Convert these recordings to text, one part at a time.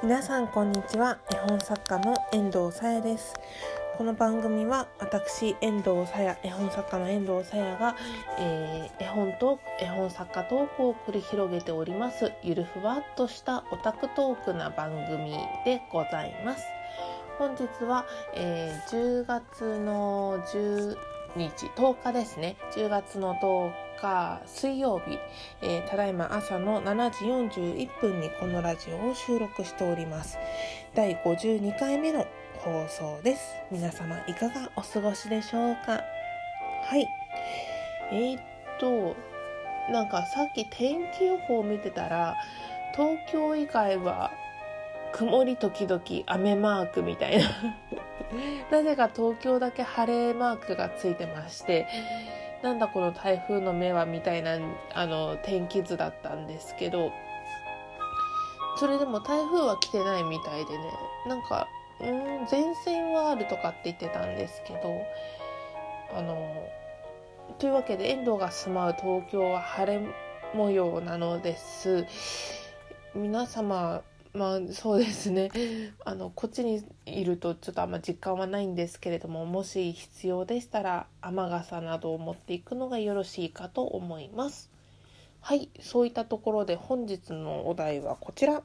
皆さんこんにちは。絵本作家の遠藤さやです。この番組は私遠藤さや絵本作家の遠藤さやが、えー、絵本と絵本作家トークを繰り広げておりますゆるふわっとしたオタクトークな番組でございます。本日は、えー、10月の10日10日ですね。10月の10日水曜日、えー、ただいま朝の7時41分にこのラジオを収録しております。第52回目の放送です。皆様いかがお過ごしでしょうか？はい。えー、っとなんかさっき天気予報を見てたら東京以外は曇り時々雨マークみたいな。なぜか東京だけ晴れマークがついてましてなんだこの台風の目はみたいなあの天気図だったんですけどそれでも台風は来てないみたいでねなんかうん前線はあるとかって言ってたんですけどあのというわけで遠藤が住まう東京は晴れ模様なのです。皆様まあそうですね。あのこっちにいるとちょっとあんま実感はないんですけれどももし必要でしたら雨傘などを持っていくのがよろしいかと思います。はいそういったところで本日のお題はこちら。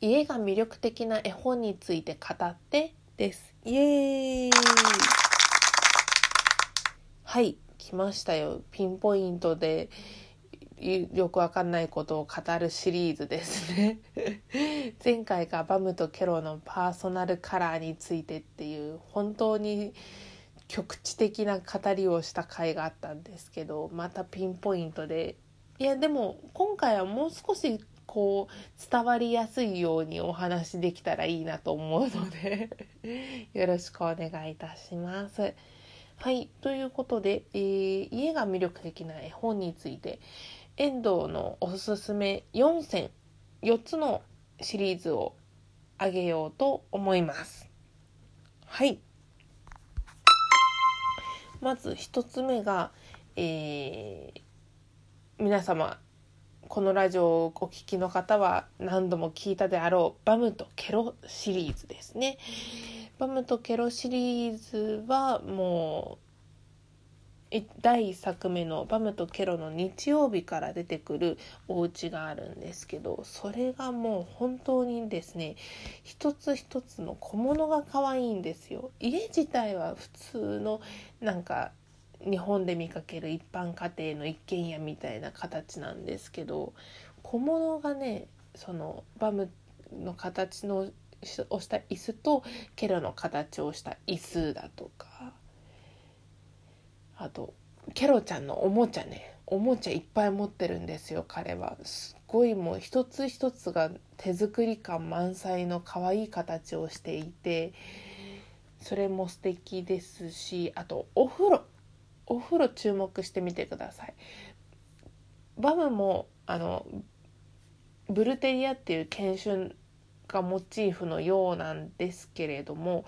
家が魅力的な絵本について語ってです。イエーイ。はい来ましたよ。ピンポイントで。よくわかんないことを語るシリーズですね 前回がバムとケロのパーソナルカラーについてっていう本当に局地的な語りをした回があったんですけどまたピンポイントでいやでも今回はもう少しこう伝わりやすいようにお話できたらいいなと思うので よろしくお願いいたします。はい。ということで、えー、家が魅力的な絵本について、遠藤のおすすめ4選4つのシリーズをあげようと思いますはいまず1つ目が、えー、皆様このラジオをお聴きの方は何度も聞いたであろうバムとケロシリーズですね。バムとケロシリーズはもう第1作目の「バムとケロ」の日曜日から出てくるお家があるんですけどそれがもう本当にですね一つ一つの小物が可愛いんですよ。家自体は普通のなんか日本で見かける一般家庭の一軒家みたいな形なんですけど小物がねそのバムの形のをした椅子とケロの形をした椅子だとかあとケロちゃんのおもちゃねおもちゃいっぱい持ってるんですよ彼は。すっごいもう一つ一つが手作り感満載の可愛い形をしていてそれも素敵ですしあとお風呂。お風呂注目してみてください。バムもあのブルテリアっていう犬種がモチーフのようなんですけれども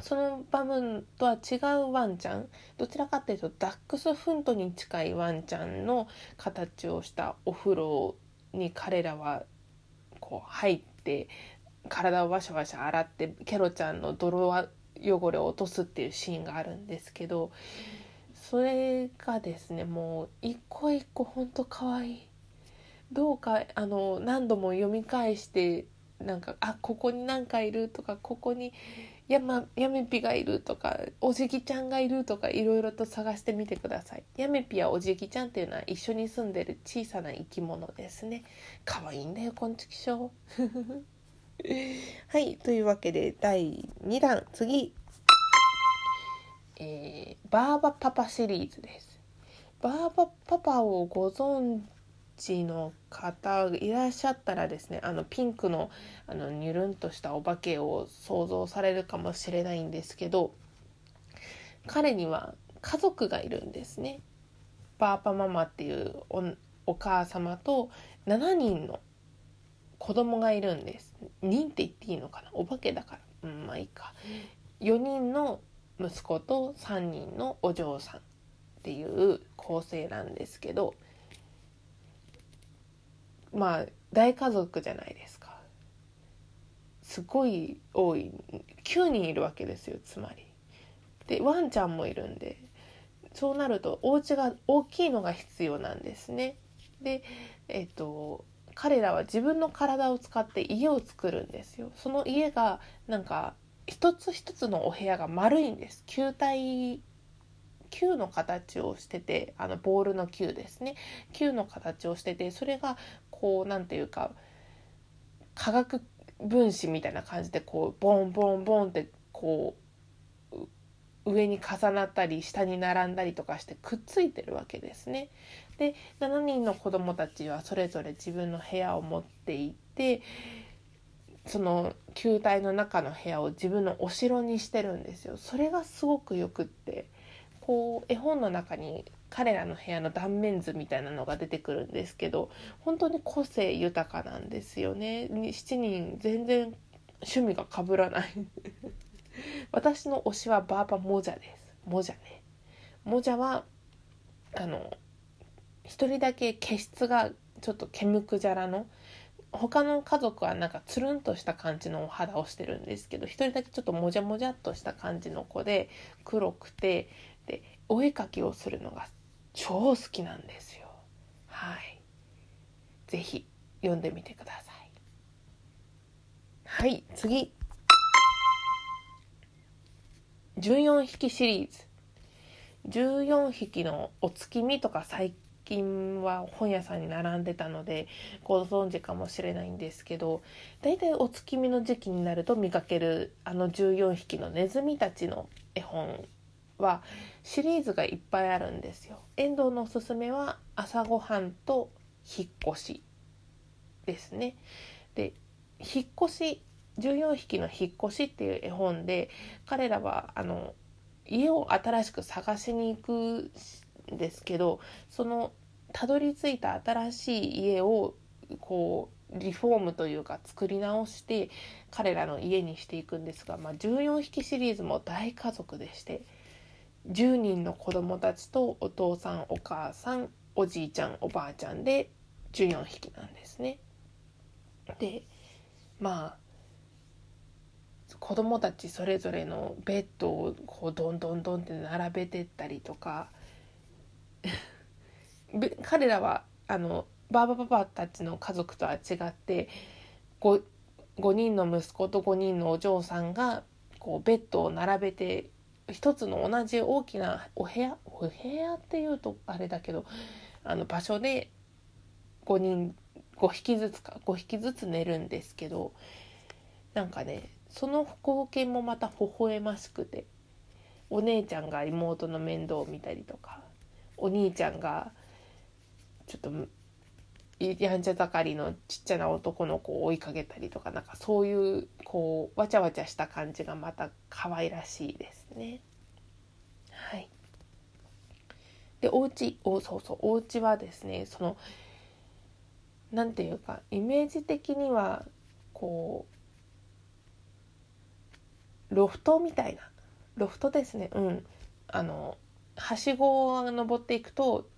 その場面とは違うワンちゃんどちらかっていうとダックスフントに近いワンちゃんの形をしたお風呂に彼らはこう入って体をワシャワシャ洗ってケロちゃんの泥汚れを落とすっていうシーンがあるんですけどそれがですねもう一個一個ほんと可愛い。どうかあの何度も読み返してなんかあここに何かいるとかここにやまやめぴがいるとかおじぎちゃんがいるとかいろいろと探してみてください。やめぴやおじぎちゃんっていうのは一緒に住んでる小さな生き物ですね。可愛いんだよこんちきしょう はいというわけで第2弾次えー、バーバパパシリーズですバーバパパをご存知の方いらっしゃったらですねあのピンクのあのニュルンとしたお化けを想像されるかもしれないんですけど彼には家族がいるんですね。バーパママっていうお母様と7人の子供がいるんです。人って言っていいのかな？お化けだから。うん、まあいいか。4人の息子と3人のお嬢さんっていう構成なんですけどまあ大家族じゃないですかすごい多い9人いるわけですよつまり。でワンちゃんもいるんでそうなるとお家が大きいのが必要なんですね。でえっ、と彼らは自分の体を使って家を作るんですよ。その家がなんか一つ一つのお部屋が丸いんです。球体球の形をしててあのボールの球ですね球の形をしててそれがこう何ていうか化学分子みたいな感じでこうボンボンボンってこう上に重なったり下に並んだりとかしてくっついてるわけですね。で7人の子どもたちはそれぞれ自分の部屋を持っていてその球体の中の部屋を自分のお城にしてるんですよ。それがすごくよくってこう絵本の中に彼らの部屋の断面図みたいなのが出てくるんですけど本当に個性豊かなんですよね。7人全然趣味がかぶらない。私の推しはバーバモジャです。モジャね。モジャはあの一人だけ毛質がちょっと毛むくじゃらの他の家族はなんかつるんとした感じのお肌をしてるんですけど一人だけちょっともじゃもじゃっとした感じの子で黒くてでお絵かきをするのが超好きなんですよ。はい。是非読んでみてください。はい次。14匹シリーズ。14匹のお月見とか最近は本屋さんに並んでたのでご存知かもしれないんですけど大体お月見の時期になると見かけるあの14匹のネズミたちの絵本はシリーズがいっぱいあるんですよ。遠藤のおすすめは朝ごはんと引っ越しですね。で引っ越し14匹の引っ越しっていう絵本で彼らはあの家を新しく探しに行くですけどそのたどり着いた新しい家をこうリフォームというか作り直して彼らの家にしていくんですが、まあ、14匹シリーズも大家族でして10人の子供たちとお父さんお母さんおじいちゃんおばあちゃんで14匹なんですね。でまあ子供たちそれぞれのベッドをこうどんどんどんって並べてったりとか 彼らはあのバーバパパたちの家族とは違って 5, 5人の息子と5人のお嬢さんがこうベッドを並べて一つの同じ大きなお部屋お部屋っていうとあれだけどあの場所で5人5匹ずつか5匹ずつ寝るんですけどなんかねその光景もまた微笑ましくてお姉ちゃんが妹の面倒を見たりとかお兄ちゃんがちょっとやんちゃ盛りのちっちゃな男の子を追いかけたりとかなんかそういうこうわちゃわちゃした感じがまた可愛らしいですね。はい、でお家おそうそうお家はですねそのなんていうかイメージ的にはこうロフトみたいな。ロフトですね。うん。あのはしごを登っていくと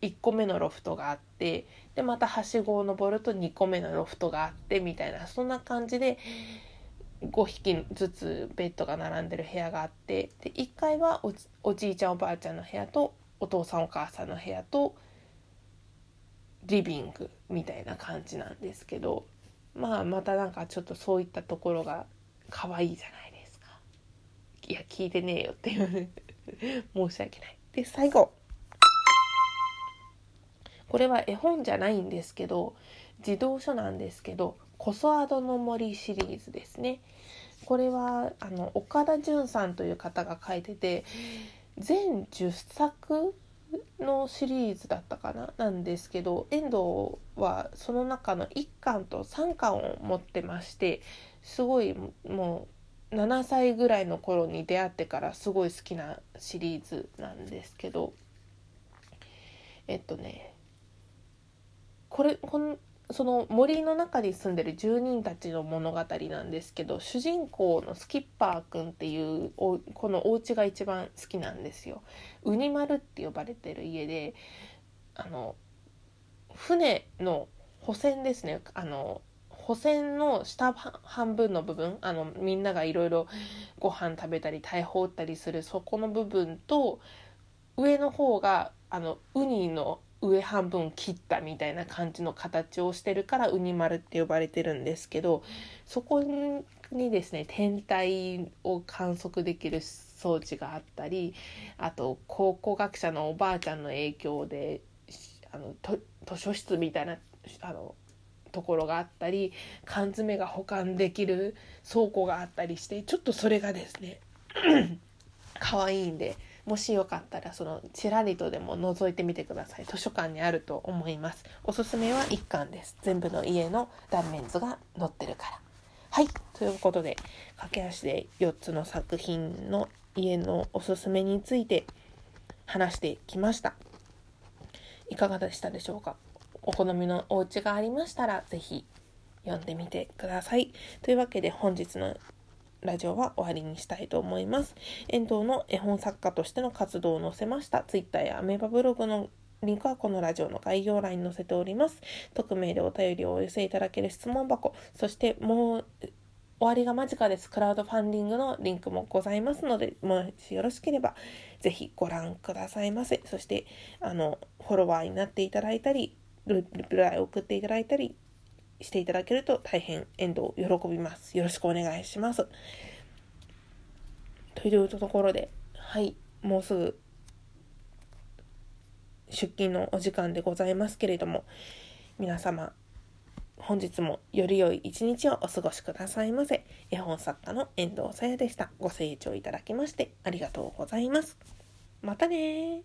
1個目のロフトがあってでまたはしごを登ると2個目のロフトがあってみたいなそんな感じで5匹ずつベッドが並んでる部屋があってで1階はおじいちゃんおばあちゃんの部屋とお父さんお母さんの部屋とリビングみたいな感じなんですけどまあまたなんかちょっとそういったところが可愛いじゃないですか。いや聞いてねえよっていう 申し訳ない。で最後これは絵本じゃないんですけど児童書なんですけど「コソアドの森」シリーズですね。これはあの岡田准さんという方が書いてて全10作のシリーズだったかな？なんですけど遠藤はその中の1巻と3巻を持ってましてすごいもう7歳ぐらいの頃に出会ってからすごい好きなシリーズなんですけどえっとねこれこのその森の中に住んでる住人たちの物語なんですけど主人公のスキッパーくんっていうおこのお家が一番好きなんですよ。ウニ丸って呼ばれてる家であの船の補線ですねあの補線の下半分の部分あのみんながいろいろご飯食べたり大砲打ったりするそこの部分と上の方があのウニの上半分切ったみたいな感じの形をしてるからウニ丸って呼ばれてるんですけどそこにですね天体を観測できる装置があったりあと考古学者のおばあちゃんの影響であの図書室みたいなあのところがあったり缶詰が保管できる倉庫があったりしてちょっとそれがですね 可愛いんでもしよかったらそのちらりとでも覗いてみてください。図書館にあると思います。おすすめは1巻です。全部の家の断面図が載ってるから。はい。ということで駆け足で4つの作品の家のおすすめについて話してきました。いかがでしたでしょうか？お好みのお家がありましたら是非読んでみてくださいというわけで本日のラジオは終わりにしたいと思います。遠藤の絵本作家としての活動を載せました Twitter やアメーバブログのリンクはこのラジオの概要欄に載せております。匿名でお便りをお寄せいただける質問箱、そしてもう終わりが間近です。クラウドファンディングのリンクもございますので、もしよろしければぜひご覧くださいませ。そして、あの、フォロワーになっていただいたり、リプライを送っていただいたり、していただけると大変遠藤喜びます。よろしくお願いします。というところで、はい、もうすぐ出勤のお時間でございますけれども、皆様、本日もより良い一日をお過ごしくださいませ。絵本作家の遠藤さやでした。ご清聴いただきましてありがとうございます。またね